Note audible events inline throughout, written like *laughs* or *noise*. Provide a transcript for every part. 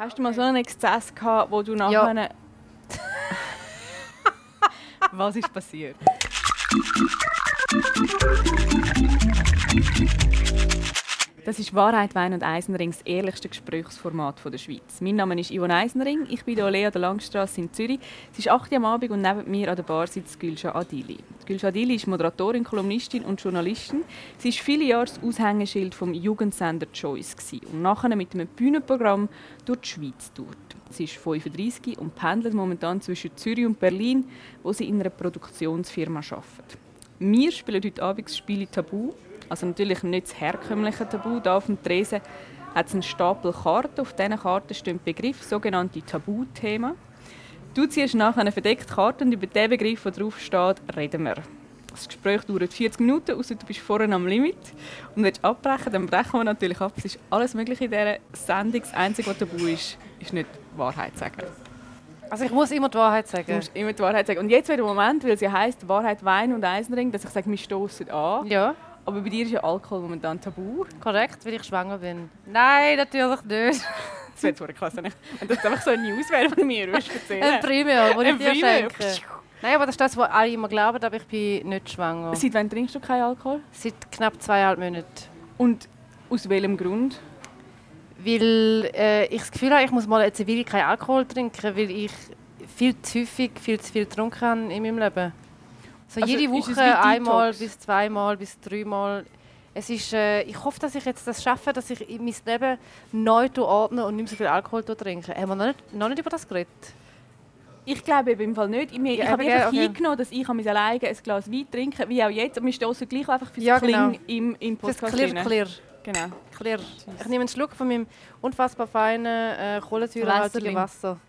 Hast du mal so einen Exzess gehabt, wo du nachher... Ja. *laughs* Was ist passiert? Das ist Wahrheit, Wein und Eisenring, das ehrlichste Gesprächsformat der Schweiz. Mein Name ist Yvonne Eisenring, ich bin hier an der Langstrasse in Zürich. Es ist 8 Uhr am Abend und neben mir an der Bar sitzt Gülscha Adili. Gülscha Adili ist Moderatorin, Kolumnistin und Journalistin. Sie war viele Jahre das Aushängeschild vom Jugendsender Choice und nachher mit einem Bühnenprogramm durch die Schweiz tourt. Sie ist 35 und pendelt momentan zwischen Zürich und Berlin, wo sie in einer Produktionsfirma arbeitet. Wir spielen heute Abend das Spiel Tabu also natürlich nicht das herkömmliche Tabu. Hier auf dem Tresen hat es einen Stapel Karten. Auf diesen Karten stehen Begriff, sogenannte Tabuthemen. Du ziehst nachher eine verdeckte Karte und über den Begriff, der drauf steht, reden wir. Das Gespräch dauert 40 Minuten, außer du bist vorne am Limit und willst abbrechen, dann brechen wir natürlich ab. Es ist alles Mögliche in dieser Sendung. Das Einzige, was tabu ist, ist nicht die Wahrheit sagen. Also ich muss immer die Wahrheit sagen? Du musst immer die Wahrheit sagen. Und jetzt wäre der Moment, weil sie heisst Wahrheit, Wein und Eisenring, dass ich sage, wir stoßen an. Ja. Aber bei dir ist ja Alkohol momentan tabu. Korrekt, weil ich schwanger bin. Nein, natürlich nicht. *laughs* das wäre zwar klasse nicht. Das einfach so ein News wäre von mir, würdest du erzählen. Ein Primär, wo ich dir schenke. Nein, aber das ist das, was alle immer glauben, aber ich bin nicht schwanger. Seit wann trinkst du keinen Alkohol? Seit knapp zweieinhalb Monaten. Und aus welchem Grund? Weil äh, ich das Gefühl habe, ich muss mal jetzt will keinen Alkohol trinken, weil ich viel zu häufig viel zu viel getrunken habe in meinem Leben. So also jede Woche einmal bis zweimal bis dreimal. Es ist, äh, ich hoffe, dass ich jetzt das schaffe, dass ich mein Leben neu ordne und nicht so viel Alkohol trinke. Haben wir noch nicht, noch nicht über das geredet? Ich glaube im Fall nicht. Ich, ja, ich habe einfach okay. hingenommen, dass ich mein alleine ein Glas Wein trinke, wie auch jetzt. Und wir stoßen gleich einfach fürs ja, genau. Kling im, im Podcast Fürs Clear, clear. Genau. Clear. Ich nehme einen Schluck von meinem unfassbar feinen äh, kohlensäurehaltigen Wasser.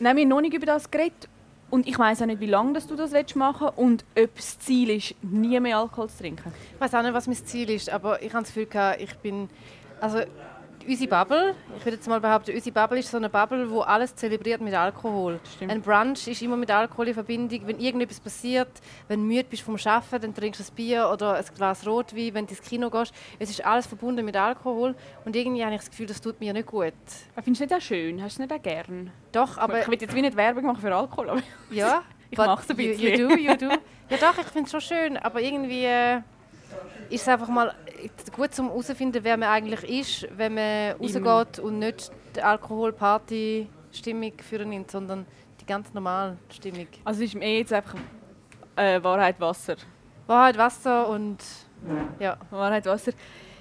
Nein, wir haben noch nicht über das geredet. Und ich weiß auch nicht, wie lange du das machen willst und ob das Ziel ist, nie mehr Alkohol zu trinken. Ich weiß auch nicht, was mein Ziel ist, aber ich habe das Gefühl, ich bin... Also unsere Bubble, ich würde jetzt mal behaupten, unsere Bubble ist so eine Bubble, wo alles zelebriert mit Alkohol. Stimmt. Ein Brunch ist immer mit Alkohol in Verbindung. Wenn irgendetwas passiert, wenn du müde bist vom Arbeiten, dann trinkst du ein Bier oder ein Glas Rotwein, wenn du ins Kino gehst. Es ist alles verbunden mit Alkohol und irgendwie habe ich das Gefühl, das tut mir nicht gut. Findest du nicht auch schön? Hast du nicht auch gern? Doch, aber... Ich will jetzt wie nicht Werbung machen für Alkohol, aber... Ja. *laughs* ich mache es ein bisschen. You, you do, you do. Ja doch, ich finde es schon schön, aber irgendwie... Äh, ist es einfach mal gut zum herausfinden, wer man eigentlich ist, wenn man rausgeht und nicht die Alkohol-Party-Stimmung führen nimmt, sondern die ganz normale Stimmung. Also ist mir jetzt einfach äh, Wahrheit Wasser. Wahrheit Wasser und ja. Wahrheit Wasser.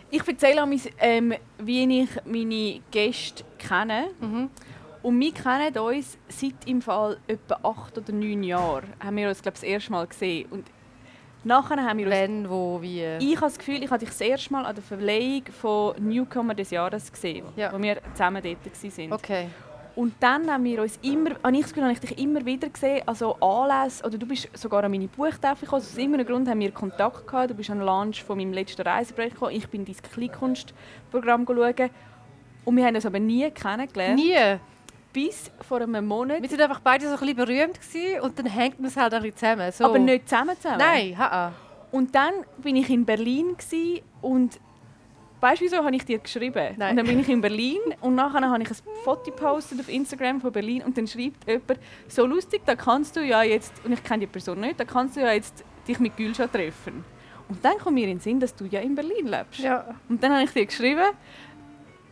Ich erzähle auch, ähm, wie ich meine Gäste kenne. Mhm. Und wir kennen uns seit im Fall etwa acht oder neun Jahren. Haben wir uns glaube das erste Mal gesehen. Und Nachher haben wir Wenn, wo, wie? Ich habe das Gefühl, ich habe dich das erste Mal an der Verleihung von Newcomer des Jahres gesehen, ja. wo wir zusammen dort waren. Okay. Und dann haben wir uns immer, habe ich das Gefühl, habe ich dich immer wieder gesehen, also Anlässe, oder du bist sogar an meine Buchtafel gekommen, aus irgendeinem Grund haben wir Kontakt gehabt, du bist an den Launch von meinem letzten Reiseprojekt gekommen, ich bin dein Kleinkunstprogramm schauen und wir haben uns aber nie kennengelernt. Nie? Bis vor einem Monat. Wir waren einfach beide so ein bisschen berühmt gewesen, und dann hängt man es halt ein bisschen zusammen. So. Aber nicht zusammen zusammen? Nein, ha, -ha. Und dann bin ich in Berlin und weißt du, wieso habe ich dir geschrieben? Nein. Und dann bin ich in Berlin und nachher habe ich ein Foto gepostet auf Instagram von Berlin und dann schreibt jemand, so lustig, da kannst du ja jetzt, und ich kenne die Person nicht, da kannst du ja jetzt dich mit Gülscha treffen. Und dann kommt mir in den Sinn, dass du ja in Berlin lebst. Ja. Und dann habe ich dir geschrieben,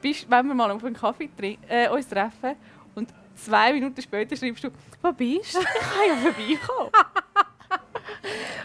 bist, wenn wir mal auf einen Kaffee äh, uns treffen und zwei Minuten später schreibst du, wo bist du? Ich kann ja vorbeikommen. *laughs*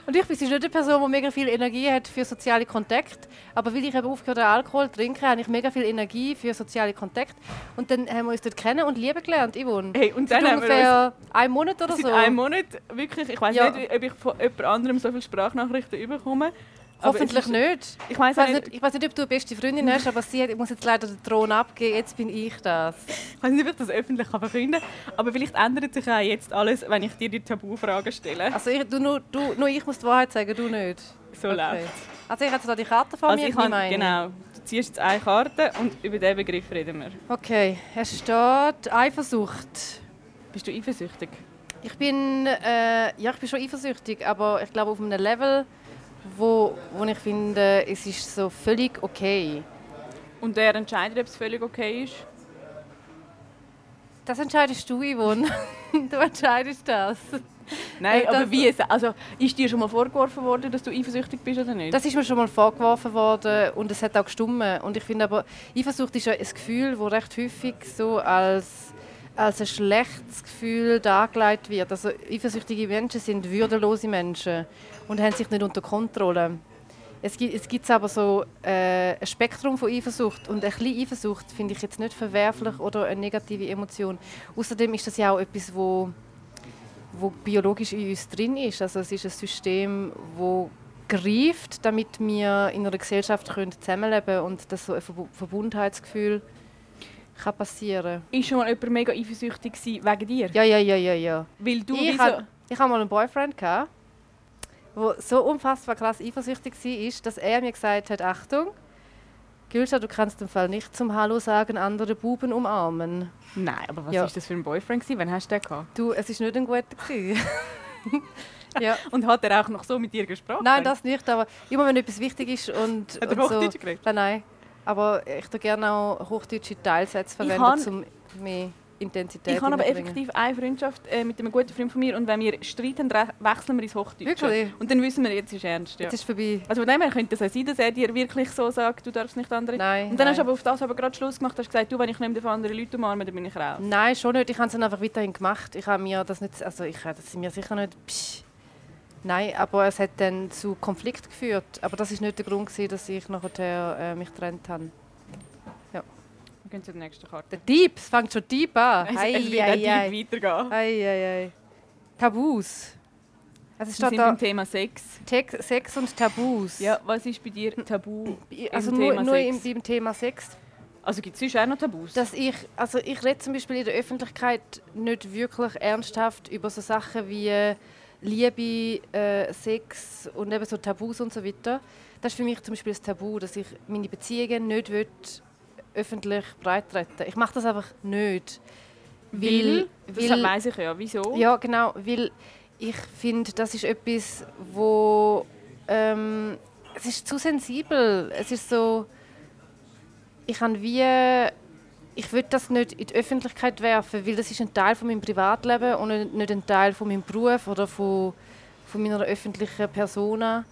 Und ich bin nicht eine Person, die mega viel Energie hat für soziale Kontakte. Aber weil ich eben aufgehört habe, Alkohol zu trinken, habe ich mega viel Energie für soziale Kontakte. Und dann haben wir uns dort kennen und lieben gelernt, Yvonne. Hey, und dann haben ungefähr wir einen Monat oder so. Einen Monat, wirklich. Ich weiß ja. nicht, ob ich von jemand anderem so viele Sprachnachrichten bekomme. Hoffentlich nicht. Ich weiß nicht, ich weiß nicht, ob du eine beste Freundin hast, aber sie hat, ich muss jetzt leider den Thron abgeben. Jetzt bin ich das. Ich weiß nicht, ob ich das öffentlich verkünden kann, aber vielleicht ändert sich auch jetzt alles, wenn ich dir die Tabufragen stelle. Also ich, du, nur, du, nur ich muss die Wahrheit sagen, du nicht. So okay. läuft Also ich habe jetzt die Karte von also mir, ich kann, Genau. Du ziehst jetzt eine Karte und über diesen Begriff reden wir. Okay. Es steht Eifersucht. Bist du eifersüchtig? Ich bin, äh, ja, ich bin schon eifersüchtig, aber ich glaube auf einem Level wo, wo ich finde, es ist so völlig okay. Und wer entscheidet, ob es völlig okay ist? Das entscheidest du, Yvonne. *laughs* du entscheidest das. Nein, aber wie es, also ist dir schon mal vorgeworfen worden, dass du eifersüchtig bist oder nicht? Das ist mir schon mal vorgeworfen worden und es hat auch gestummen. Und ich finde aber, Eifersucht ist ja ein Gefühl, das recht häufig so als, als ein schlechtes Gefühl dargelegt wird. Also eifersüchtige Menschen sind würdelose Menschen und haben sich nicht unter Kontrolle. Es gibt, es gibt aber so äh, ein Spektrum von Eifersucht und ein bisschen Eifersucht finde ich jetzt nicht verwerflich oder eine negative Emotion. Außerdem ist das ja auch etwas, wo wo biologisch in uns drin ist. Also es ist ein System, wo greift, damit wir in einer Gesellschaft können zusammenleben und dass so ein Verbu- Verbundenheitsgefühl kann passieren. ist schon mal jemand mega eifersüchtig wegen dir? Ja, ja, ja, ja, ja. Weil du ich hatte so, mal einen Boyfriend der so unfassbar krass eifersüchtig war, dass er mir gesagt hat, Achtung, Gülscha, du kannst im Fall nicht zum Hallo sagen, andere Buben umarmen. Nein, aber was Ja. ist das für ein Boyfriend gewesen? Wann hast du den gehabt? Du, es ist nicht ein guter gewesen. *laughs* ja. Und hat er auch noch so mit dir gesprochen? Nein, das nicht, aber immer wenn etwas wichtig ist und, Hat er und so. Hochdeutsch geredet? Nein, nein. Aber ich tue gerne auch hochdeutsche Teilsätze verwenden, um mehr Intensität Ich habe aber effektiv eine Freundschaft äh, mit einem guten Freund von mir und wenn wir streiten, re- wechseln wir ins Hochdeutsche. Wirklich? Und dann wissen wir, jetzt ist ernst. Ja. Jetzt ist vorbei. Also von dem her könnte es auch sein, dass er dir wirklich so sagt, du darfst nicht andere. Nein. Und dann nein. hast du aber auf das aber gerade Schluss gemacht, hast gesagt, du, wenn ich nicht mehr von anderen Leuten umarme, dann bin ich raus. Nein, schon nicht. Ich habe es dann einfach weiterhin gemacht. Ich habe mir das nicht, also ich habe das mir sicher nicht. Psch. Nein, aber es hat dann zu Konflikt geführt. Aber das ist nicht der Grund, gewesen, dass ich nachher äh, mich getrennt habe. Wir gehen zur nächsten Karte. Der Dieb, es fängt schon Dieb an. Es, *laughs* Ei, es wird ei, ei. weitergehen. Ei, ei, ei. Tabus. Also es Wir steht sind da beim Thema Sex. Tex- Sex und Tabus. Ja, was ist bei dir Tabu also im nur, Thema nur Sex? im, Thema Sex. Also gibt es sonst auch noch Tabus? Dass ich, also ich rede zum Beispiel in der Öffentlichkeit nicht wirklich ernsthaft über so Sachen wie Liebe, äh, Sex und eben so Tabus und so weiter. Das ist für mich zum Beispiel das Tabu, dass ich meine Beziehungen nicht will, öffentlich breittreten. Ich mache das einfach nicht. Weil, das weil- weiss ich ja. Wieso? ja, genau, weil ich finde, das ist etwas, wo ähm, es ist zu sensibel. Es ist so, ich habe wie, ich will das nicht in die Öffentlichkeit werfen, weil das ist ein Teil von meinem Privatleben und nicht- ein Teil von meinem Beruf oder von, von meiner öffentlichen Persona.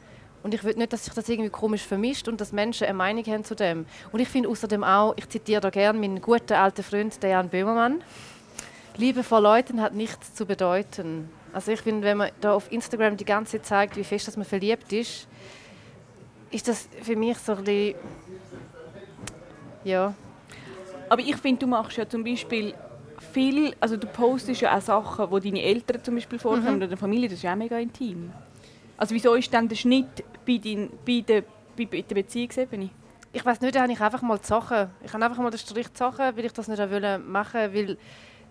Und ich will nicht, dass sich das irgendwie komisch vermischt und dass Menschen eine Meinung haben zu dem. Und ich finde außerdem auch, ich zitiere da gerne meinen guten alten Freund, den Jan Böhmermann. Liebe vor Leuten hat nichts zu bedeuten. Also ich finde, wenn man da auf Instagram die ganze Zeit zeigt, wie fest dass man verliebt ist, ist das für mich so ein bisschen... Ja. Aber ich finde, du machst ja zum Beispiel viel, also du postest ja auch Sachen, wo deine Eltern zum Beispiel vorkommen oder der Familie, das ist ja auch mega intim. Also wieso ist dann der Schnitt bei, dein, bei, der, bei, bei der Beziehungsebene? Ich weiß nicht, da habe ich einfach mal gezogen. Ich habe einfach mal den Strich gezogen, weil ich das nicht auch wollte machen weil,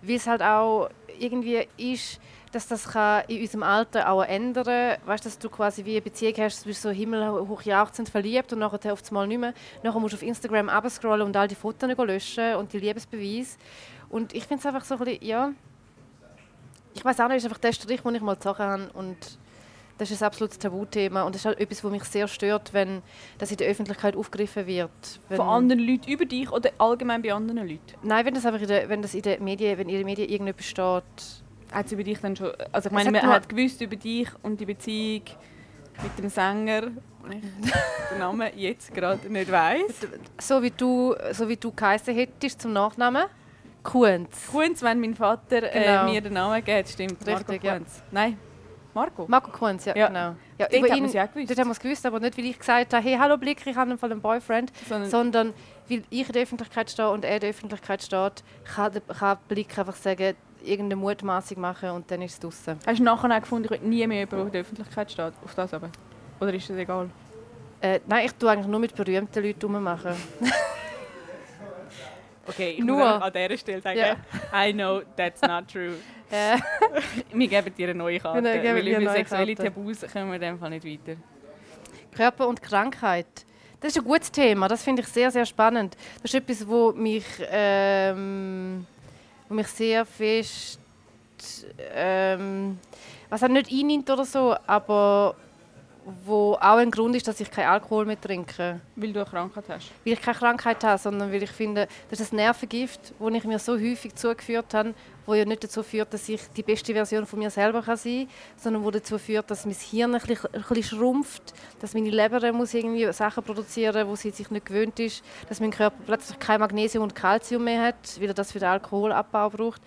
weil es halt auch irgendwie ist, dass das kann in unserem Alter auch ändern Weißt du, dass du quasi wie eine Beziehung hast, du bist so himmelhoch jauchzend verliebt und nachher auf einmal nicht mehr. Nachher musst du auf Instagram abscrollen und all die Fotos löschen und die Liebesbeweise. Und ich finde es einfach so ein bisschen, ja... Ich weiß auch nicht, es ist einfach der Strich, den ich mal gezogen habe und das ist ein absolutes Tabuthema und das ist halt etwas, was mich sehr stört, wenn das in der Öffentlichkeit aufgegriffen wird. Von anderen Leuten über dich oder allgemein bei anderen Leuten? Nein, wenn das einfach in der, wenn das in den Medien, wenn in den Medien irgendetwas steht. Hat über dich dann schon... Also ich meine, man hat gewusst über dich und die Beziehung mit dem Sänger, *laughs* den Namen jetzt gerade nicht weiss. So wie du, so wie du geheißen hättest zum Nachnamen. Kunz. Kunz, wenn mein Vater äh, Genau. mir den Namen gibt, stimmt. Marco Richtig, ja. Kunz. Nein, Marco? Marco Kunz, ja, Ja. genau. Ja, Dort über ihn, ja gewusst. Dort haben wir es gewusst, aber nicht, weil ich gesagt habe, hey, hallo Blick, ich habe einen Boyfriend, Sondern- sondern weil ich in der Öffentlichkeit stehe und er in der Öffentlichkeit steht, kann, kann Blick einfach sagen, irgendeine Mutmaßung machen und dann ist es draußen. Hast du nachher auch gefunden, ich will nie mehr über die Öffentlichkeit steht? Auf das aber? Oder ist das egal? Äh, nein, ich tue eigentlich nur mit berühmten Leuten rummachen. *laughs* Okay, ich Nur. muss an dieser Stelle sagen, Ja. I know that's not true. *laughs* Äh, *laughs* Wir geben dir eine neue Karte, Wir geben weil dir eine über neue sexuelle Karte. Tabus kommen wir in dem Fall nicht weiter. Körper und Krankheit. Das ist ein gutes Thema, das finde ich sehr, sehr spannend. Das ist etwas, wo mich, ähm, wo mich sehr fest, ähm, was auch nicht einnimmt oder so, aber wo auch ein Grund ist, dass ich keinen Alkohol mehr trinke. Weil du eine Krankheit hast? Weil ich keine Krankheit habe, sondern weil ich finde, das ist ein Nervengift, das ich mir so häufig zugeführt habe, wo ja nicht dazu führt, dass ich die beste Version von mir selber kann sein kann, sondern wo dazu führt, dass mein Hirn ein bisschen, ein bisschen schrumpft, dass meine Leber muss irgendwie Sachen produzieren, wo sie sich nicht gewöhnt ist, dass mein Körper plötzlich kein Magnesium und Kalzium mehr hat, weil er das für den Alkoholabbau braucht.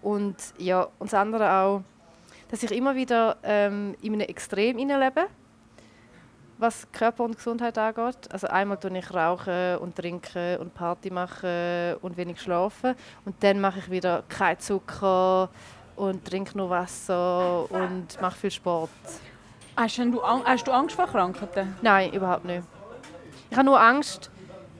Und ja, und das andere auch, dass ich immer wieder ähm, in einem Extrem lebe was Körper und Gesundheit angeht. Also einmal tue ich rauchen und trinken und Party machen und wenig schlafen und dann mache ich wieder kein Zucker und trinke nur Wasser und mache viel Sport. Hast du, hast du Angst vor Krankheiten? Nein, überhaupt nicht. Ich habe nur Angst,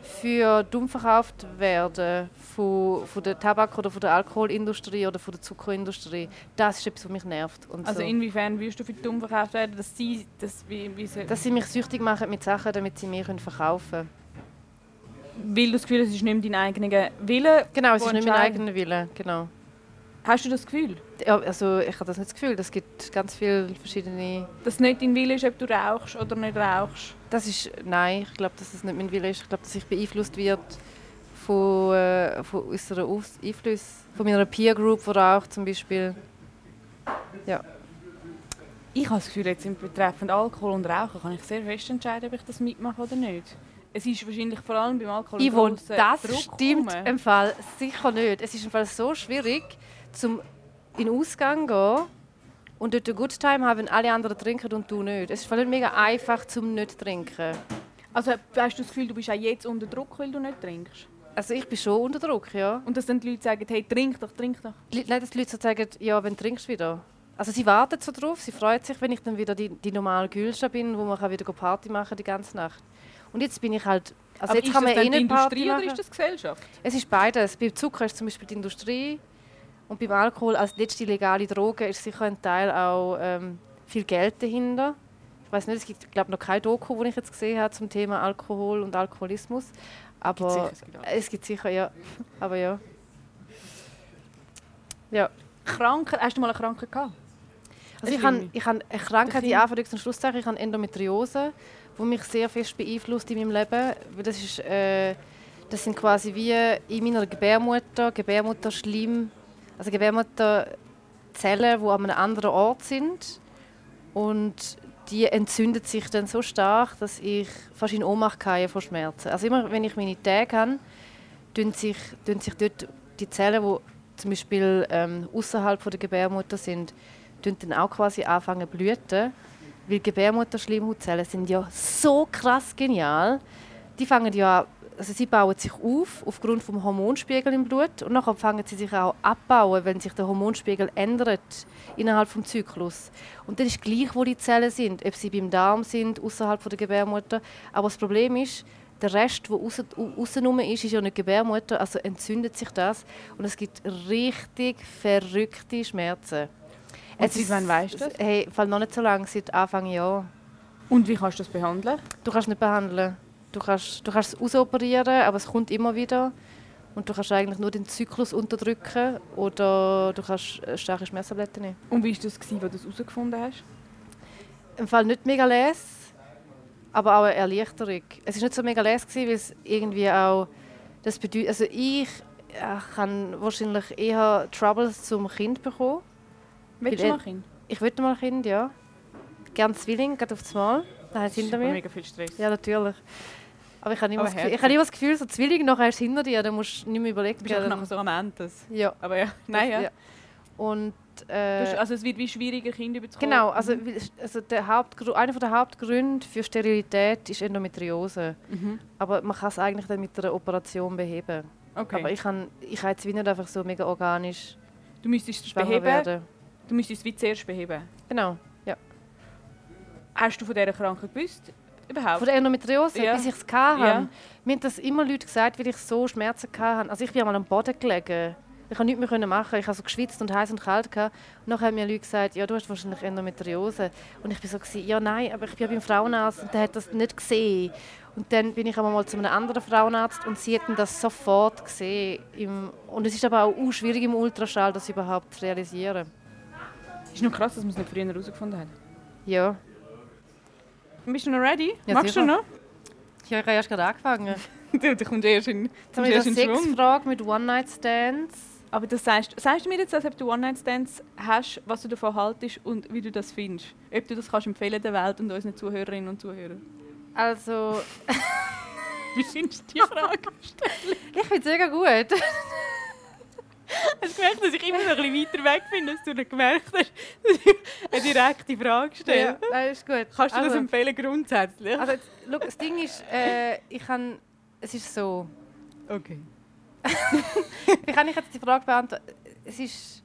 für dumm verkauft werden von, von der Tabak- oder von der Alkoholindustrie oder von der Zuckerindustrie. Das ist etwas, was mich nervt. Und also so. inwiefern wirst du für dumm verkauft werden, dass sie, dass, wie, wie sie dass sie mich süchtig machen mit Sachen, damit sie mir verkaufen können? Weil du das Gefühl hast, es ist nicht mehr dein eigener Wille? Genau, es ist nicht mein eigener Wille, genau. Hast du das Gefühl? Ja, also ich habe das nicht das Gefühl. Es gibt ganz viele verschiedene... Dass es nicht dein Wille ist, ob du rauchst oder nicht rauchst? Das ist... Nein, ich glaube, dass es nicht mein Wille ist. Ich glaube, dass ich beeinflusst wird von, äh, von unseren Einflüssen. Von meiner Peer Group, die raucht zum Beispiel. Ja. Ich habe das Gefühl, jetzt betreffend Alkohol und Rauchen kann ich sehr fest entscheiden, ob ich das mitmache oder nicht. Es ist wahrscheinlich vor allem beim Alkohol Yvonne, das Druck stimmt im Fall sicher nicht. Es ist im Fall so schwierig, zum in den Ausgang gehen und dort eine Good Time haben, wenn alle anderen trinken und du nicht. Es ist vor allem mega einfach, zum nicht zu trinken. Also hast du das Gefühl, du bist auch jetzt unter Druck, weil du nicht trinkst? Also ich bin schon unter Druck, ja. Und dass dann die Leute sagen, hey, trink doch, trink doch? Nein, dass die Leute so sagen, ja, wenn trinkst du wieder. Also sie warten so drauf, sie freuen sich, wenn ich dann wieder die, die normale Gülscha bin, wo man kann wieder Party machen die ganze Nacht. Und jetzt bin ich halt... Also Aber jetzt ist kann man das eh die Industrie oder ist das Gesellschaft? Es ist beides. Bei Zucker ist zum Beispiel die Industrie und beim Alkohol als letzte legale Droge ist sicher ein Teil auch ähm, viel Geld dahinter. Ich weiß nicht, es gibt glaube noch kein Doku, das ich jetzt gesehen habe zum Thema Alkohol und Alkoholismus. Aber es gibt sicher, es gibt sicher ja. Aber ja. Ja. Krankheit, hast du mal eine Krankheit gehabt? Also ich habe, ich habe eine Krankheit, die Anführungs- und Schlusszeichen, ich habe Endometriose, die mich sehr fest beeinflusst in meinem Leben. Das, ist, äh, das sind quasi wie in meiner Gebärmutter, Gebärmutterschleim, also Gebärmutterzellen, die an einem anderen Ort sind. Und die entzündet sich dann so stark, dass ich fast in Ohnmacht gehe vor Schmerzen. Also immer, wenn ich meine Tage habe, tun sich, tun sich dort die Zellen, die zum Beispiel ähm, außerhalb der Gebärmutter sind, tun dann auch quasi anfangen zu blüten. Weil Gebärmutterschleimhautzellen sind ja so krass genial. Die fangen ja also sie bauen sich auf aufgrund des Hormonspiegel im Blut und dann fangen sie sich auch abbauen, wenn sich der Hormonspiegel ändert innerhalb des Zyklus. Und dann ist gleich, wo die Zellen sind, ob sie beim Darm sind, außerhalb der Gebärmutter. Aber das Problem ist, der Rest, der außen ist, ist ja nicht Gebärmutter, also entzündet sich das und es gibt richtig verrückte Schmerzen. Und seit wann weißt du das? Hey, fall noch nicht so lange, seit Anfang Jahr. Und wie kannst du das behandeln? Du kannst nicht behandeln. Du kannst, du kannst es ausoperieren, aber es kommt immer wieder. Und du kannst eigentlich nur den Zyklus unterdrücken oder du kannst starke Schmerztabletten nehmen. Und wie war das, als du das herausgefunden hast? Im Fall nicht mega les, aber auch eine Erleichterung. Es war nicht so mega les, weil es irgendwie auch das bedeutet, also ich ja, kann wahrscheinlich eher Troubles zum Kind bekommen. Willst du mal ein Kind? Ich würde mal ein Kind, ja. Gerne Zwilling, gerade auf das Mal. Das ist hinter mir. mega viel Stress. Ja, natürlich. Aber ich habe immer, das Gefühl, ich habe immer das Gefühl, so Zwillinge nachher ist hinter dir, dann musst du nicht mehr überlegen. Du bist auch nachher so am Ende. Ja. Aber ja, nein, ja. ja. Und, äh, also es wird wie schwieriger, Kinder bekommen. Genau, also, also der Hauptgrund, einer der Hauptgründe für Sterilität ist Endometriose. Mhm. Aber man kann es eigentlich dann mit einer Operation beheben. Okay. Aber ich kann, ich kann jetzt nicht einfach so mega organisch Du müsstest es beheben, werden. du müsstest es wie zuerst beheben? Genau, ja. Hast du von dieser Krankheit gewusst? Überhaupt? Von der Endometriose, ja. bis ich es hatte. Ja. Mir haben das immer Leute gesagt, weil ich so Schmerzen hatte. Also ich bin einmal am Boden gelegen. Ich konnte nichts mehr machen. Ich habe so geschwitzt und heiß und kalt. Gehabt. Und dann haben mir Leute gesagt, ja, du hast wahrscheinlich Endometriose. Und ich war so, ja, nein, aber ich bin beim Frauenarzt und der hat das nicht gesehen. Und dann bin ich einmal zu einem anderen Frauenarzt und sie hatten das sofort gesehen. und es ist aber auch schwierig im Ultraschall, das überhaupt zu realisieren. Ist noch krass, dass man es nicht früher herausgefunden hat. Ja. Bist du noch ready? Ja, Magst sicher. du noch? Ich habe erst gerade angefangen. *laughs* du, du kommst erst in, Jetzt kommst erst eine in Schwung. Sexfrage mit One-Night-Stands. Aber das sagst, sagst du mir jetzt, als ob du One-Night-Stands hast, was du davon haltest und wie du das findest? Ob du das kannst empfehlen der Welt und unseren Zuhörerinnen und Zuhörern? Also, *laughs* Wie findest du die Frage? ich finde es mega gut. *laughs* Hast gemerkt, dass ich immer noch ein bisschen weiter weg bin, als du nicht gemerkt hast, dass ich eine direkte Frage stelle? Ja, nein, ist gut. Kannst du das also, empfehlen grundsätzlich? Also, jetzt, schau, das Ding ist, äh, ich kann, es ist so, Okay. *laughs* wie kann ich jetzt die Frage beantworten? Es ist,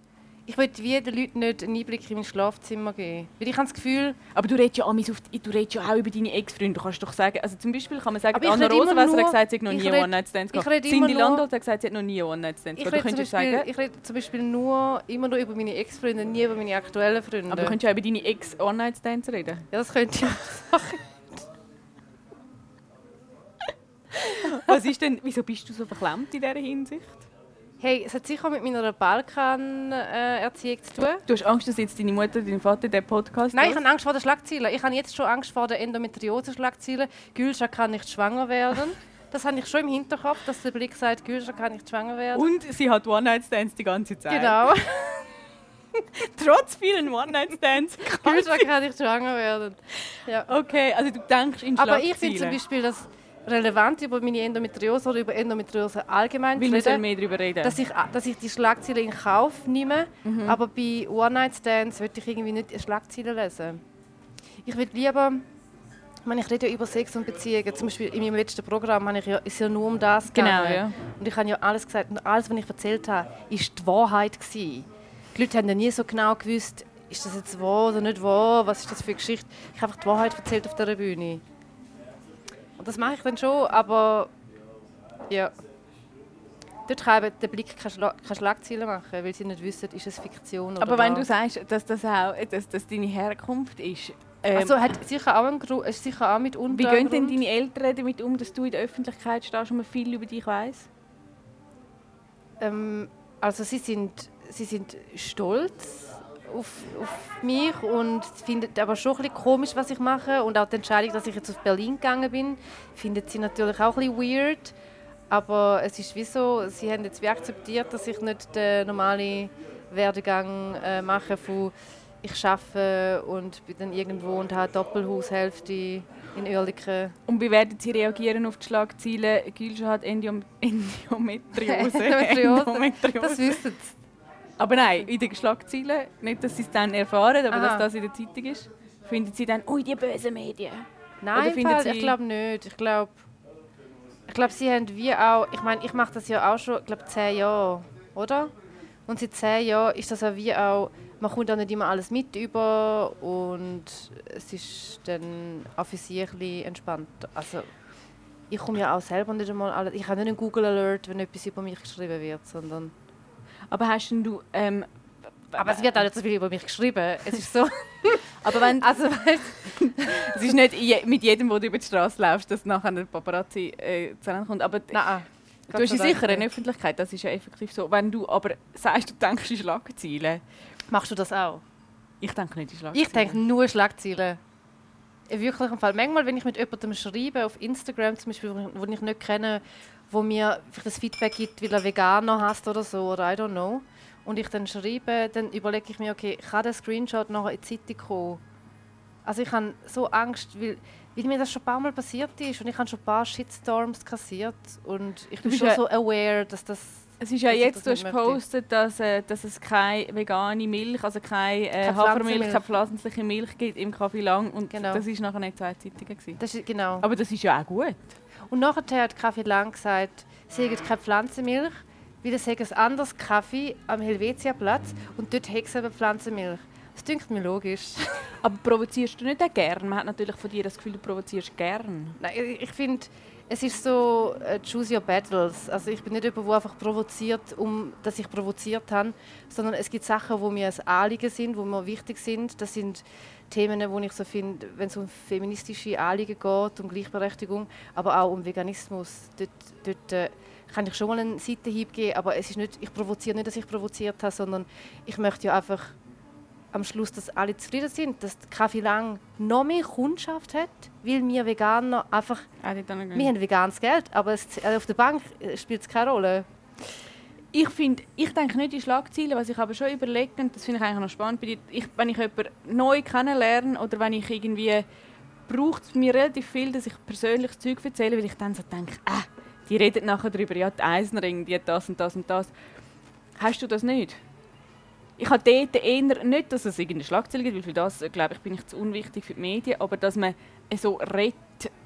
ich will wie den Leuten nicht einen Einblick in mein Schlafzimmer geben. Weil ich habe das Gefühl, Aber du redest ja, die, du redest ja auch über deine Ex-Freunde. Du kannst doch sagen, also zum Beispiel kann man sagen, Anna Rosenwasser hat gesagt, sie hat noch nie One-Night-Stands gehabt. Cindy Landolt hat gesagt, sie hat noch nie One-Night-Stands gehabt. Du rede, zum könntest Beispiel, sagen, ich rede zum Beispiel nur, immer nur über meine Ex-Freunde, nie über meine aktuellen Freunde. aber du könntest ja über deine Ex-One-Night-Stands reden. ja, das könnte ich machen. Was ist denn, wieso bist du so verklemmt in dieser Hinsicht? Hey, es hat sicher mit meiner Balkan-Erziehung zu tun. Du hast Angst, dass jetzt deine Mutter, dein Vater den Podcast Nein, ich habe Angst vor den Schlagzeilen. Ich habe jetzt schon Angst vor den Endometriose-Schlagzeilen. Gülscha kann nicht schwanger werden. Das habe ich schon im Hinterkopf, dass der Blick sagt, Gülscha kann nicht schwanger werden. Und sie hat One-Night-Stands die ganze Zeit. genau. *laughs* Trotz vielen One-Night-Stands. kann kann nicht schwanger werden. Ja. okay, also du denkst in Aber ich finde zum Schlagzeilen. Beispiel das relevant, über meine Endometriose oder über Endometriose allgemein Weil reden, mehr darüber reden. dass ich, dass ich die Schlagzeilen in Kauf nehme. Mhm. Aber bei One-Night-Stands würde ich irgendwie nicht die Schlagzeilen lesen. Ich würde lieber... Ich, meine, ich rede ja über Sex und Beziehungen. Zum Beispiel in meinem letzten Programm habe ich ja, ist ja nur um das Genau, gegangen. ja. Und ich habe ja alles gesagt. Und alles, was ich erzählt habe, ist die Wahrheit. Gewesen. Die Leute haben ja nie so genau gewusst, ist das jetzt wahr oder nicht wahr, was ist das für eine Geschichte. Ich habe einfach die Wahrheit erzählt auf dieser Bühne. Und das mache ich dann schon, aber ja. Dort kann eben der Blick keine, Schla keine Schlagzeilen machen, weil sie nicht wissen, ist es Fiktion oder Aber wenn du sagst, dass das auch dass das deine Herkunft ist, ähm, also hat sicher auch einen Grund, ist sicher auch mit wie gehen denn deine Eltern damit um, dass du in der Öffentlichkeit stehst und man viel über dich weiß? Ähm, also sie sind, sie sind stolz auf, auf mich und finden aber schon ein bisschen komisch, was ich mache. Und auch die Entscheidung, dass ich jetzt auf Berlin gegangen bin, findet sie natürlich auch ein bisschen weird. Aber es ist wie so, sie haben jetzt wie akzeptiert, dass ich nicht den normalen Werdegang äh, mache von ich arbeite und bin dann irgendwo und habe Doppelhaushälfte in Oerlikon. Und wie werden sie reagieren auf die Schlagzeilen? Gülscha hat Endiom Endometriose. Endometriose. *laughs* *laughs* Endometriose. Das wissen sie. Aber nein, in den Schlagzeilen, nicht, dass sie es dann erfahren, aber Aha. dass das in der Zeitung ist, finden sie dann, ui, die bösen Medien. Nein, Fall, sie- ich glaube nicht. Ich glaube, ich glaube, sie haben wie auch, ich meine, ich mache das ja auch schon, ich glaube, zehn Jahre, oder? Und seit zehn Jahren ist das ja wie auch, man kommt auch nicht immer alles mit über und es ist dann auch für sie ein bisschen entspannt. Also, ich komme ja auch selber nicht einmal alles, ich habe nicht einen Google Alert, wenn etwas über mich geschrieben wird, sondern... Aber hast du, ähm, Aber es wird auch nicht so viel über mich geschrieben. Es ist so, *laughs* aber wenn, also *laughs* es ist nicht je, mit jedem, wo du über die Straße läufst, dass nachher ein Paparazzi äh, zusammenkommt, aber nein. du hast ja sicher eine Öffentlichkeit, das ist ja effektiv so. Wenn du aber sagst, du denkst in Schlagzeilen, Machst du das auch? ich denke nicht in Schlagzeilen. Ich denke nur Schlagzeilen. Wirklich im Fall. Manchmal, wenn ich mit jemandem schreibe, auf Instagram zum Beispiel, wo ich nicht kenne, wo mir das Feedback gibt, weil er Veganer hasst oder so, oder I don't know, und ich dann schreibe, dann überlege ich mir, okay, kann der Screenshot nachher in die Zeitung kommen? Also ich habe so Angst, weil, weil mir das schon ein paar Mal passiert ist und ich habe schon ein paar Shitstorms kassiert und ich bin schon ja- so aware, dass das... Es ist ja jetzt, du hast gepostet, dass, äh, dass es keine vegane Milch, also keine, äh, Keine Hafermilch, keine pflanzliche Milch gibt im Kaffee Lang und Genau. das ist nachher nicht zwei Zeitungen gewesen. das ist, genau. Aber das ist ja auch gut. Und nachher hat Kaffee Lang gesagt, sie hätten keine Pflanzenmilch, weil es ein anderes Kaffee am Helvetiaplatz und dort hätte es eben Pflanzenmilch. Das klingt mir logisch. *laughs* Aber provozierst du nicht auch gern? Man hat natürlich von dir das Gefühl, du provozierst gern. Nein, ich- finde, es ist so äh, choose your battles. Also ich bin nicht jemand, der einfach provoziert, um dass ich provoziert habe, sondern es gibt Sachen, wo mir ein Anliegen sind, wo mir wichtig sind. Das sind Themen, wo ich so finde, wenn es um feministische Anliegen geht, um Gleichberechtigung, aber auch um Veganismus. Dort, dort äh, kann ich schon mal einen Seitenhieb geben, aber es ist nicht, ich provoziere nicht, dass ich provoziert habe, sondern ich möchte ja einfach am Schluss, dass alle zufrieden sind, dass Kaffee Lang noch mehr Kundschaft hat, weil wir Veganer einfach, Ah, wir haben veganes Geld, aber es, äh, auf der Bank äh, spielt es keine Rolle. Ich finde, ich denke nicht in Schlagzeilen, was ich aber schon überlege, und das finde ich eigentlich noch spannend, ich, wenn ich jemanden neu kennenlerne oder wenn ich irgendwie, braucht es mir relativ viel, dass ich persönliches Zeug erzähle, weil ich dann so denke, äh, die redet nachher darüber, ja, die Eisenring, die hat das und das und das. Hast du das nicht? Ich habe dort eher, nicht, dass es irgendeine Schlagzeile gibt, weil für das, glaube ich, bin ich zu unwichtig für die Medien, aber dass man so redet,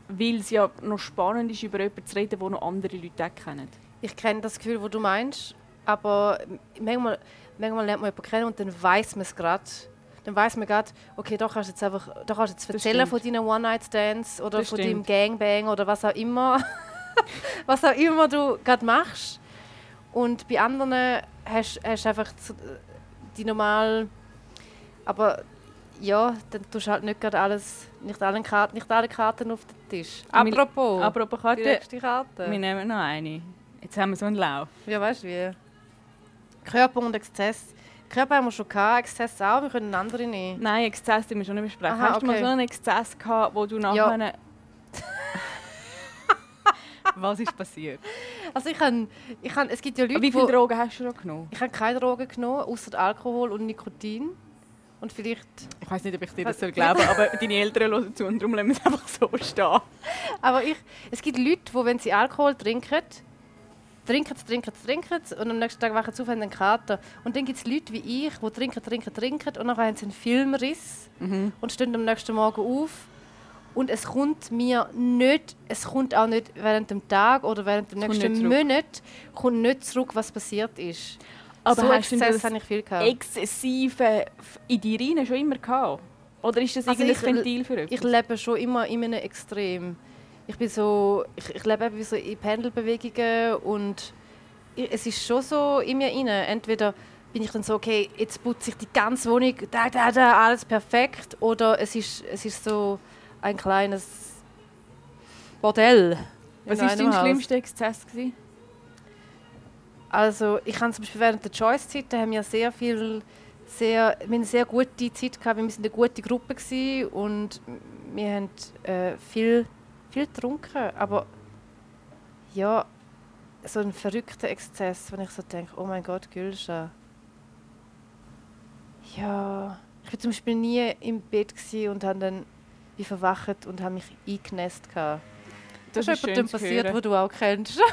weil es ja noch spannend ist, über jemanden zu reden, den noch andere Leute auch kennen. Ich kenne das Gefühl, das du meinst, aber manchmal, manchmal lernt man jemanden kennen und dann weiß man es gerade. Dann weiß man gerade, okay, da kannst du jetzt einfach, da kannst du jetzt erzählen von deinen One-Night-Stands oder Das von deinem stimmt. Gangbang oder was auch immer, *laughs* was auch immer du gerade machst. Und bei anderen hast du einfach die normal, aber ja, dann tust du halt nicht gerade alles, nicht alle Karten, nicht alle Karten auf den Tisch. Wir- Apropos, Apropos die Karte, nächste Karte. wir nehmen noch eine. Jetzt haben wir so einen Lauf. Ja, weißt du wie? Körper und Exzess. Körper haben wir schon gehabt, Exzess auch, wir können andere nehmen. Nein, Exzess die wir schon nicht besprechen. Aha, Hast du mal okay. so einen Exzess gehabt, wo du nachher... *laughs* Was ist passiert? Also ich kann, ich kann, es gibt ja Leute, Wie viele Drogen hast du schon genommen? ich habe keine Drogen genommen, außer Alkohol und Nikotin. Und vielleicht, Ich weiß nicht, ob ich dir das soll glauben *laughs* aber deine Eltern hören zu und darum lassen wir es einfach so stehen. aber ich, es gibt Leute, die, wenn sie Alkohol trinken, trinken, sie, trinken, sie, trinken sie und am nächsten Tag wachen sie auf und haben einen Kater. Und dann gibt es Leute wie ich, die trinken, trinken, trinken und dann haben sie einen Filmriss und stehen am nächsten Morgen auf. Und es kommt mir nicht, es kommt auch nicht während dem Tag oder während dem nächsten. Monat, kommt nicht zurück, was passiert ist. Aber so hast du Exzess das habe ich viel gehabt. exzessive in dir rein schon immer gehabt? Oder ist das Also irgendein Ventil für etwas? Ich lebe schon immer in einem Extrem. Ich bin so, ich, ich lebe eben so in Pendelbewegungen und es ist schon so in mir rein. Entweder bin ich dann so, okay, jetzt putze ich die ganze Wohnung, da, da, da, alles perfekt, oder es ist, es ist so ein kleines Bordell. Was war dein Haus. schlimmster Exzess? Gewesen? Also ich habe zum Beispiel während der Choice-Zeit haben wir sehr viel, sehr, wir haben eine sehr gute Zeit gehabt, wir waren eine gute Gruppe gewesen und wir haben äh, viel, viel getrunken, aber ja, so ein verrückter Exzess, wenn ich so denke, oh mein Gott, Gülscha. Ja, ich war zum Beispiel nie im Bett und habe dann wie verwacht und habe mich eingenässt. Das, Das ist jemandem passiert, hören. wo du auch kennst. *laughs*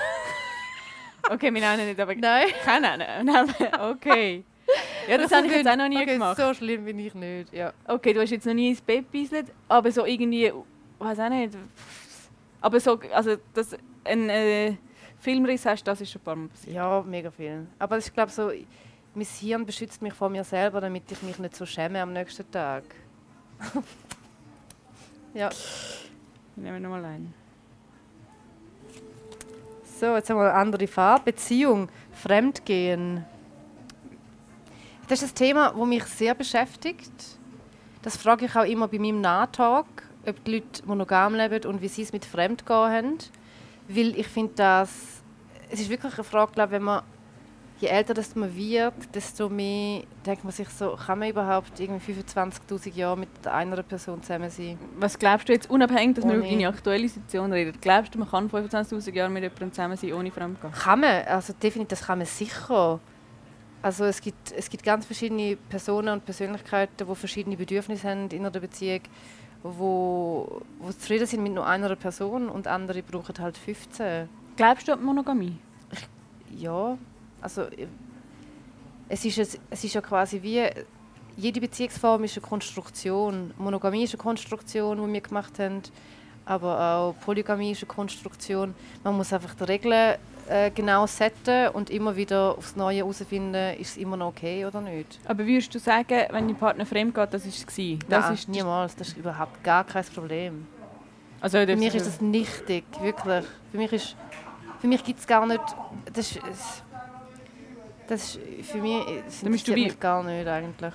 Okay, wir nennen nicht, aber *laughs* Nein. kennen. *laughs* Okay. Ja, das habe ich jetzt auch noch nie okay, gemacht. So schlimm bin ich nicht. Ja. Okay, du hast jetzt noch nie ins Bett gebisselt, aber so irgendwie, weiß auch nicht. Aber so, also dass ein äh, Filmriss hast, das ist schon ein paar Mal passiert. ja, mega viel. Aber ich glaube so, mein Hirn beschützt mich vor mir selber, damit ich mich nicht so schäme am nächsten Tag. Ja. Wir nehmen nochmal einen. So, jetzt haben wir eine andere Farbe. Beziehung, Fremdgehen. Das ist ein Thema, das mich sehr beschäftigt. Das frage ich auch immer bei meinem Nahtalk, ob die Leute monogam leben und wie sie es mit Fremdgehen haben. Weil ich finde, dass es ist wirklich eine Frage, glaube, wenn man je älter das man wird, desto mehr denkt man sich so, kann man überhaupt irgendwie 25'000 Jahre mit einer Person zusammen sein? Was glaubst du jetzt, unabhängig, dass wir Ohne- über deine aktuelle Situation reden, glaubst du, man kann 25'000 Jahre mit jemandem zusammen sein, ohne Fremdgehen? Kann man, also definitiv, das kann man sicher. Also es gibt, es gibt ganz verschiedene Personen und Persönlichkeiten, die verschiedene Bedürfnisse haben in einer Beziehung, wo, wo zufrieden sind mit nur einer Person und andere brauchen halt 15. Glaubst du an Monogamie? Ja, also äh, es ist, es, es ist ja quasi wie, jede Beziehungsform ist eine Konstruktion. Monogamie ist eine Konstruktion, die wir gemacht haben, aber auch Polygamie ist eine Konstruktion. Man muss einfach die Regeln äh, genau setzen und immer wieder aufs Neue herausfinden, ist es immer noch okay oder nicht. Aber würdest du sagen, wenn dein Partner fremd geht, das war es? Das Nein, ist niemals, das ist überhaupt gar kein Problem. Also, Für mich ist das nichtig, wirklich. Für mich, ist, für mich gibt es gar nicht. Das ist, das ist für mich. Das Dann bist du wie- mich gar nicht eigentlich.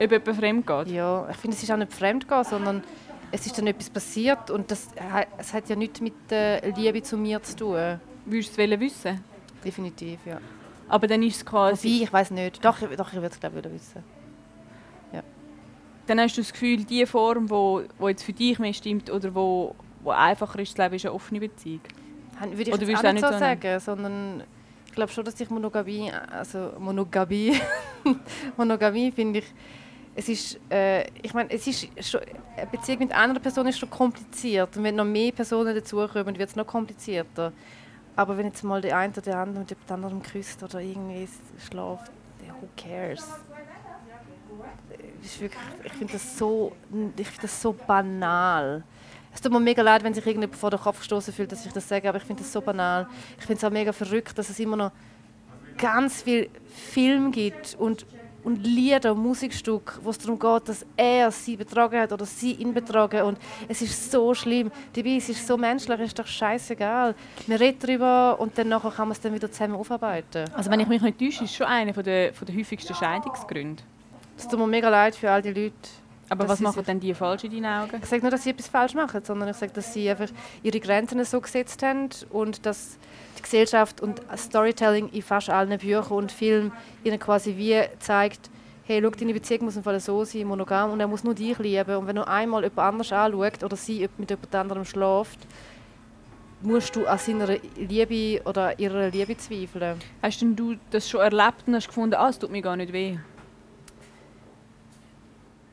ob jemand fremd geht? Ja, ich finde, es ist auch nicht fremdgehen, sondern es ist dann etwas passiert und das, ha- es hat ja nichts mit der Liebe zu mir zu tun. Würdest du es wissen? Definitiv, ja. Aber dann ist es quasi... Wobei, ich weiß nicht. Doch, ich- doch ich würde es glaube ich wissen. dann hast du das Gefühl, die Form, wo, wo jetzt für dich mehr stimmt oder wo, wo einfacher ist, das Leben, ist eine offene Beziehung. Würde ich Oder jetzt würdest auch du auch nicht nicht so nennen? sagen, sondern glaube schon, dass ich Monogamie, also Monogamie, *laughs* Monogamie finde ich, es ist, äh, ich meine, es ist schon, eine Beziehung mit einer Person ist schon kompliziert und wenn noch mehr Personen dazukommen, wird es noch komplizierter. Aber wenn jetzt mal der eine oder der andere mit jemand anderem küsst oder irgendwie s- schläft, ja, who cares? Es ist wirklich, ich finde das so, ich finde das so banal. Es tut mir mega leid, wenn sich irgendjemand vor den Kopf gestoßen fühlt, dass ich das sage, aber ich finde das so banal. Ich finde es auch mega verrückt, dass es immer noch ganz viel Film gibt und, und Lieder, Musikstücke, wo es darum geht, dass er sie betrogen hat oder sie ihn betrogen und es ist so schlimm. Dabei es ist so menschlich, es ist doch scheißegal. Man redet darüber und dann nachher kann man es dann wieder zusammen aufarbeiten. Also wenn ich mich nicht täusche, ist schon einer von der, von der häufigsten Scheidungsgründe. Es tut mir mega leid für all die Leute. Aber Das was machen denn die falsch in deinen Augen? Ich sage nicht, dass sie etwas falsch machen, sondern ich sage, dass sie einfach ihre Grenzen so gesetzt haben und dass die Gesellschaft und Storytelling in fast allen Büchern und Filmen ihnen quasi wie zeigt, hey, schau, deine Beziehung muss im Fall so sein, monogam, und er muss nur dich lieben. Und wenn du einmal jemand anders anschaut oder sie mit jemand anderem schläft, musst du an seiner Liebe oder ihrer Liebe zweifeln. Hast denn du das schon erlebt und hast gefunden, ah, es tut mir gar nicht weh?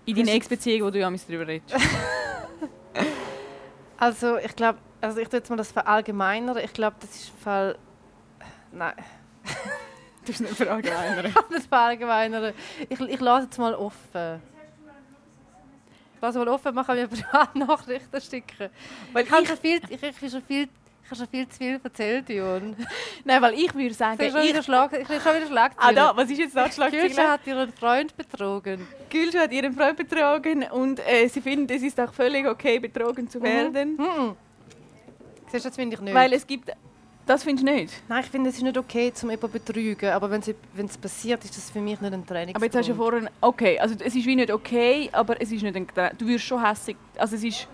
In deiner Ex-Beziehung, wo du ja darüber redest. *laughs* Also ich glaube, also ich tue jetzt mal das verallgemeinern. Ich glaube, das ist im Fall... Nein. Du hast nicht verallgemeinern. *laughs* nicht verallgemeinern. Ich, ich lasse jetzt mal offen. Ich lasse mal offen, man kann mir *laughs* Privatnachrichten schicken. Weil Ich habe ich, viel, ich, ich, bin schon viel, ich habe schon viel zu viel erzählt, Jon. *laughs* nein, weil ich würde sagen, Ich schon Schlag, ich kriege schon wieder ah, Schlagzeilen. da, was ist jetzt da *laughs* die Gülscha hat ihren Freund betrogen. Gülscha hat ihren Freund betrogen und äh, sie findet, es ist auch völlig okay, betrogen zu werden. Mhm. Siehst du, das finde ich nicht. Weil es gibt... Das findest du nicht? Nein, ich finde, es ist nicht okay, zum jemanden zu betrügen. Aber wenn es passiert, ist das für mich nicht ein Trainingsgrund. Aber jetzt hast du ja vorhin... Okay, also es ist wie nicht okay, aber es ist nicht ein... Du wirst schon hässig. Also es ist...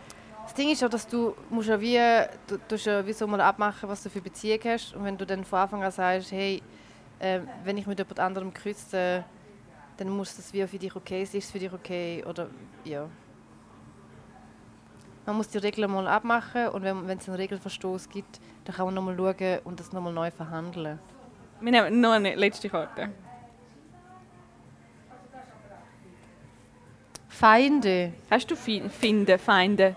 Das Ding ist ja, dass du musst ja wie, du, du ja wie so mal abmachen, was du für Beziehung hast. Und wenn du dann von Anfang an sagst, hey, äh, wenn ich mit jemand anderem küsse, dann muss das wie für dich okay sein. Ist es für dich okay? Oder ja. Man muss die Regeln mal abmachen und wenn es einen Regelverstoß gibt, dann kann man nochmal schauen und das nochmal neu verhandeln. Wir nehmen noch eine letzte Karte. Feinde. Hast du Finde, Feinde,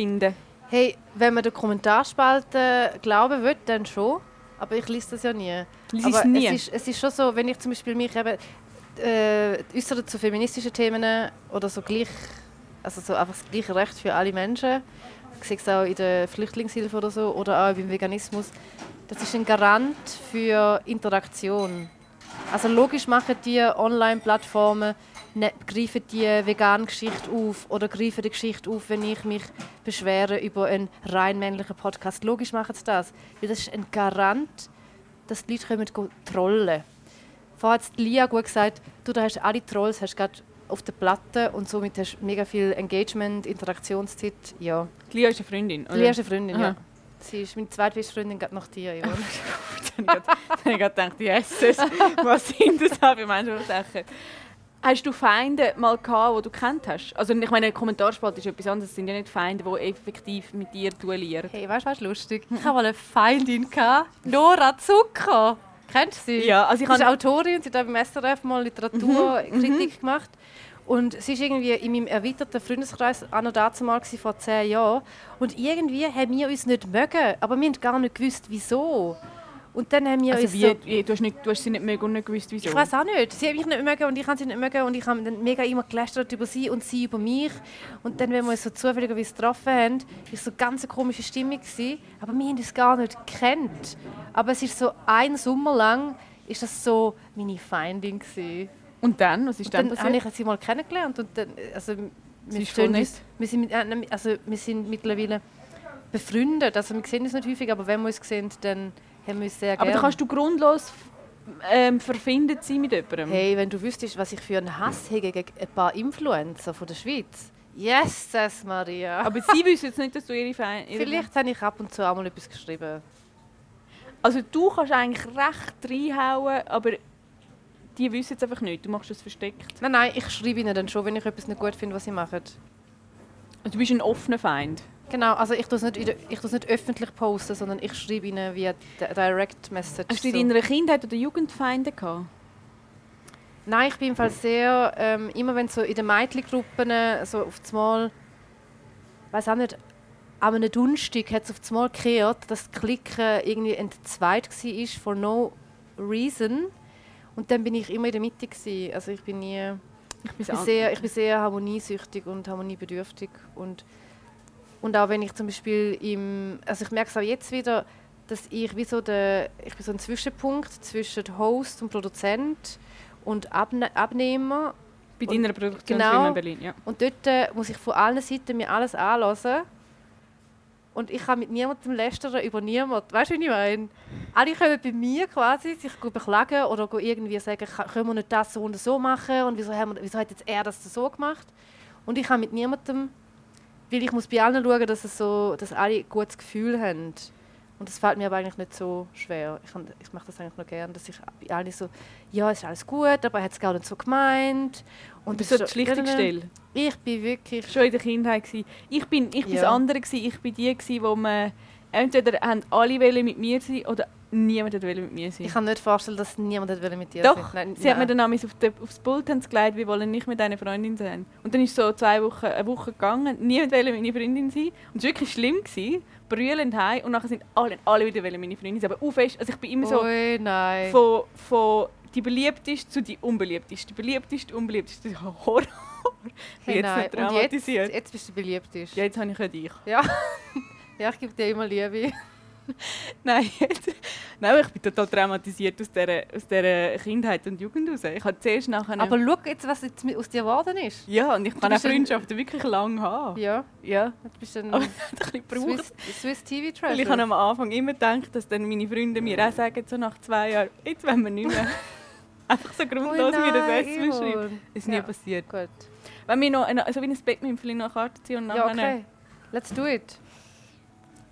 Finde? Hey, wenn man der Kommentarspalte glauben will, dann schon. Aber ich lese das ja nie. Aber es nie. Es, ist, es ist schon so, wenn ich zum Beispiel mich eben äh, äußere zu feministischen Themen oder so gleich, also so einfach das gleiche Recht für alle Menschen, ich sehe es auch in der Flüchtlingshilfe oder so oder auch beim Veganismus, das ist ein Garant für Interaktion. Also logisch machen die Online-Plattformen, ne, greifen die vegane Geschichte auf oder greifen die Geschichte auf, wenn ich mich beschwere über einen rein männlichen Podcast. Logisch machen sie das, weil das ist ein Garant, dass die Leute kommen trollen. Vorher hat Lia gut gesagt, du da hast alle Trolls hast grad auf der Platte und somit hast du mega viel Engagement, Interaktionszeit. Ja. Die Lia ist eine Freundin, oder? Lia ist eine Freundin, Aha. ja. Sie ist meine zweitbeste Freundin gerade nach dir, ja. *laughs* *laughs* Dann habe ich gerade gedacht, Jesus, was sind das für Menschensachen? Hast du Feinde mal gehabt, die du kennt hast? Also ich meine, Kommentarspalte ist etwas anderes. Es sind ja nicht Feinde, die effektiv mit dir duellieren. Hey, weißt du, was lustig? Ich hatte mal eine Feindin, gehabt, Nora Zucker. Kennst du sie? Ja, also ich Sie ist. Autorin, sie hat beim SRF mal Literaturkritik gemacht. Und sie war irgendwie in meinem erweiterten Freundeskreis auch noch dazu mal vor zehn Jahren. Und irgendwie haben wir uns nicht mögen, aber wir haben gar nicht gewusst, wieso. Und dann haben wir Also uns wie, so, wie, du, hast nicht, du hast sie nicht mögen und nicht gewusst, wieso? ich weiß auch nicht. Sie haben mich nicht mögen und ich habe sie nicht mögen und ich habe dann mega immer gelästert über sie und sie über mich. Und dann, wenn wir uns so zufälligerweise getroffen haben, war so eine ganz komische Stimmung. Gewesen. Aber wir haben uns gar nicht gekannt. Aber es ist so ein Sommer lang ist das so meine Feindin gewesen. Und dann? Was ist Und dann, dann habe passiert? ich sie mal kennengelernt und dann, also, wir, stehen wir, sind, äh, also, wir sind mittlerweile befreundet. Also wir sehen uns nicht häufig, aber wenn wir uns sehen, dann sehr Aber gerne. da kannst du grundlos ähm, verfindet sein mit jemandem. Hey, wenn du wüsstest, was ich für einen Hass habe gegen ein paar Influencer von der Schweiz. Jesus, Maria. Aber sie *laughs* wissen jetzt nicht, dass du ihre Feinde... Vielleicht habe ich ab und zu auch mal etwas geschrieben. Also du kannst eigentlich recht reinhauen, aber die wissen es einfach nicht. Du machst es versteckt. Nein, nein, ich schreibe ihnen dann schon, wenn ich etwas nicht gut finde, was sie machen. Also, du bist ein offener Feind. Genau, also ich tue es nicht, ich nicht öffentlich posten, sondern ich schreibe ihnen via Di- Direct Message. Hast du in deiner Kindheit oder Jugend Feinde gehabt? Nein, ich bin im Fall sehr, ähm, immer wenn so in den Mädchengruppen so auf das Mal, weiß auch nicht, an einem Dunstig hat es auf das Mal gekehrt, dass das Klicken irgendwie entzweit war, for no reason. Und dann bin ich immer in der Mitte gewesen. Also ich bin nie, Ich ich bin sehr, ich bin sehr harmoniesüchtig und harmoniebedürftig und und auch wenn ich zum Beispiel im, also ich merke es auch jetzt wieder, dass ich wie so der, ich bin so ein Zwischenpunkt zwischen Host und Produzent und Abne Abnehmer bei und- deiner Produktionsfirma genau. in Berlin, ja. und dort äh, muss ich von allen Seiten mir alles anlassen und ich kann mit niemandem lästern über niemanden. Weißt du, wie ich meine? Alle kommen bei mir quasi sich beklagen oder irgendwie sagen, "Ka- können wir nicht das so und so machen und wieso, haben wir, wieso hat jetzt er das so gemacht? Und ich kann mit niemandem, weil ich muss bei allen schauen, dass, es so, dass alle ein gutes Gefühl haben. Und das fällt mir aber eigentlich nicht so schwer. Ich, ich mache das eigentlich noch gerne, dass ich bei allen so, ja, es ist alles gut, aber er hat es gar nicht so gemeint. Und du das bist so die Schlichtungsstelle. Ich bin wirklich Schon in der Kindheit. Gewesen. Ich bin, ich bin Ja. das andere. Gewesen. Ich bin die, gewesen, wo man entweder haben alle mit mir sein oder niemand wollte mit mir sein. Ich kann nicht vorstellen, dass niemand hat mit dir Doch, sein Nein, Sie hat mir nein. dann auf de, aufs Pult haben sie gelegt, wir wollen nicht mit einer Freundin sein. Und dann ist so zwei Wochen, eine Woche gegangen, niemand wollte meine Freundin sein. Und es war wirklich schlimm, gewesen, brüllend heim. Und nachher sind alle, alle wieder meine Freundin sein. Aber auch fest, also ich bin immer so Ui, nein. von, von die beliebteste zu die unbeliebteste. Die beliebteste, unbeliebteste. Das ist ein Horror. Hey, jetzt nein. jetzt, traumatisiert. jetzt bist du beliebtest. Ja, jetzt habe ich ja dich. Ja. *laughs* ja, ich gebe dir immer Liebe. *laughs* Nein, nein, ich bin total traumatisiert aus dieser, aus dieser Kindheit und Jugend raus. Ich habe zuerst nachher... Aber schau jetzt, was jetzt mit- aus dir geworden ist. ja, und ich kann auch bist ein- Freundschaften wirklich lang haben. Ja, Ja, du bist ein *laughs* aber ein. Swiss, Swiss TV Weil ich habe Treasure. am Anfang immer gedacht, dass dann meine Freunde mir auch sagen, so nach zwei Jahren, jetzt wollen wir nicht mehr. *laughs* Einfach so grundlos Ui, mir das Essen schreiben. Ist nie Ja. passiert. Gut. Wenn wir noch eine, also wie ein Bettmümpfchen noch eine Karte ziehen und Ja, nachher... okay. Let's do it.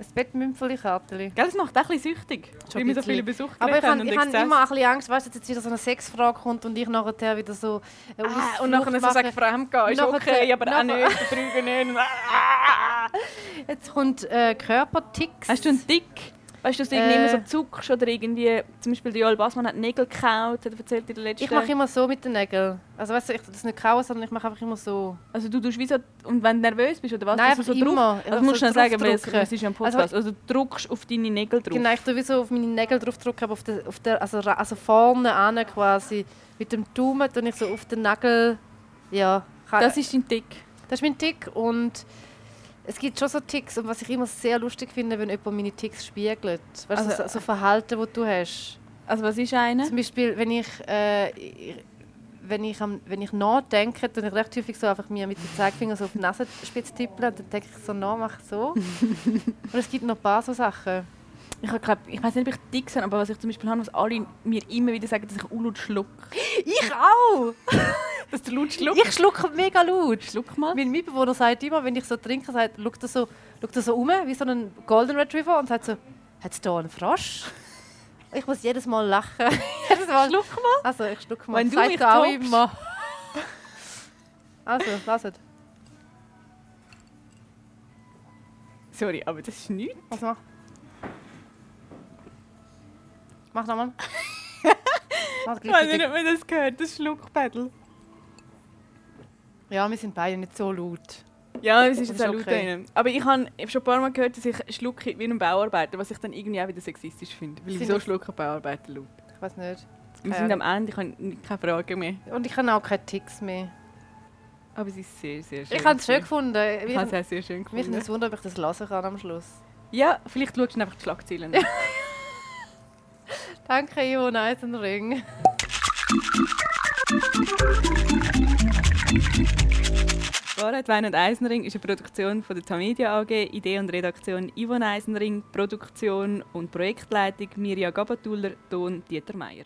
Ein Bettmümpfeli-Karteli. Gell, das macht auch ein bisschen süchtig, Schon weil wir so viele. Besucher Aber ich habe hab immer ein bisschen Angst, weißt dass jetzt wieder so eine Sexfrage kommt und ich nachher wieder so eine Ah, und nachher so sagen, fremdgehen ist Nachher- okay, aber auch nicht, betrügen nicht. Ah! *laughs* Jetzt kommt äh, Körperticks. Hast du einen Dick? Weißt du, dass du irgendwie Äh. immer so zuckst oder irgendwie, zum Beispiel der Joel Bassmann hat Nägel gekaut, hat er erzählt in der letzten... Ich mache immer so mit den Nägeln. Also weißt du, ich das nicht kauen, sondern ich mache einfach immer so. Also du tust wie so, und wenn du nervös bist oder was, Nein, du einfach so drauf... immer. Ich Also musst du so sagen, weil es, ist ja ein Podcast. Also, du drückst auf deine Nägel drauf. Genau, ich tue wie so auf meine Nägel draufdrücken, aber auf der, auf der, also, also vorne an quasi. Mit dem Daumen tue ich so auf den Nagel. Ja, Das ist dein Dick. das ist mein Tick und es gibt schon so Ticks und was ich immer sehr lustig finde, wenn jemand meine Ticks spiegelt. Weißt du, Also- so, so Verhalten, das du hast. Also was ist einer? Zum Beispiel, wenn ich, äh, wenn ich, am, wenn ich nachdenke, dann ich recht häufig so einfach mir mit dem Zeigefinger so auf die Nasenspitze tippeln und dann denke ich so nach, mache so. *laughs* und es gibt noch ein paar so Sachen. Ich, glaub, ich weiß nicht, ob ich dick bin, aber was ich zum Beispiel habe, was alle mir immer wieder sagen, dass ich unlaut schluck. Ich auch! *laughs* Dass du laut schluckst? Ich schlucke mega laut. Schluck mal. Mein Mitbewohner sagt immer, wenn ich so trinke, sagt, schaut er so, schaut er so um, wie so ein Golden Retriever und sagt so, hat es da einen Frosch? Ich muss jedes Mal lachen. *laughs* jedes Mal. Schluck mal. Also, ich schluck mal. Wenn Das du mich auch immer. Also, lasst. Sorry, aber das ist nichts. Was mach? Mach nochmal. *laughs* Ich weiß nicht, ob man das gehört, das Schluckpedal. Ja, wir sind beide nicht so laut. Ja, es ist jetzt auch ist laut okay. drinnen. Aber ich habe schon ein paar Mal gehört, dass ich schlucke wie ein Bauarbeiter, was ich dann irgendwie auch wieder sexistisch finde. Weil wieso schlucken Bauarbeiter laut? Ich weiß nicht. Wir sind am Ende, ich habe keine Fragen mehr. Und ich habe auch keine Ticks mehr. Aber es ist sehr, sehr schön. Ich habe es schön gefunden. Ich habe es auch sehr schön mich gefunden. nicht wundern, ob ich das lesen kann am Schluss. Ja, vielleicht schaust du einfach die Schlagzeilen an. *laughs* Danke, Ivo Eisenring. Wahrheit, Wein und Eisenring ist eine Produktion von der Tamedia AG. Idee und Redaktion Yvonne Eisenring, Produktion und Projektleitung Mirja Gabatuller, Ton Dieter Meier.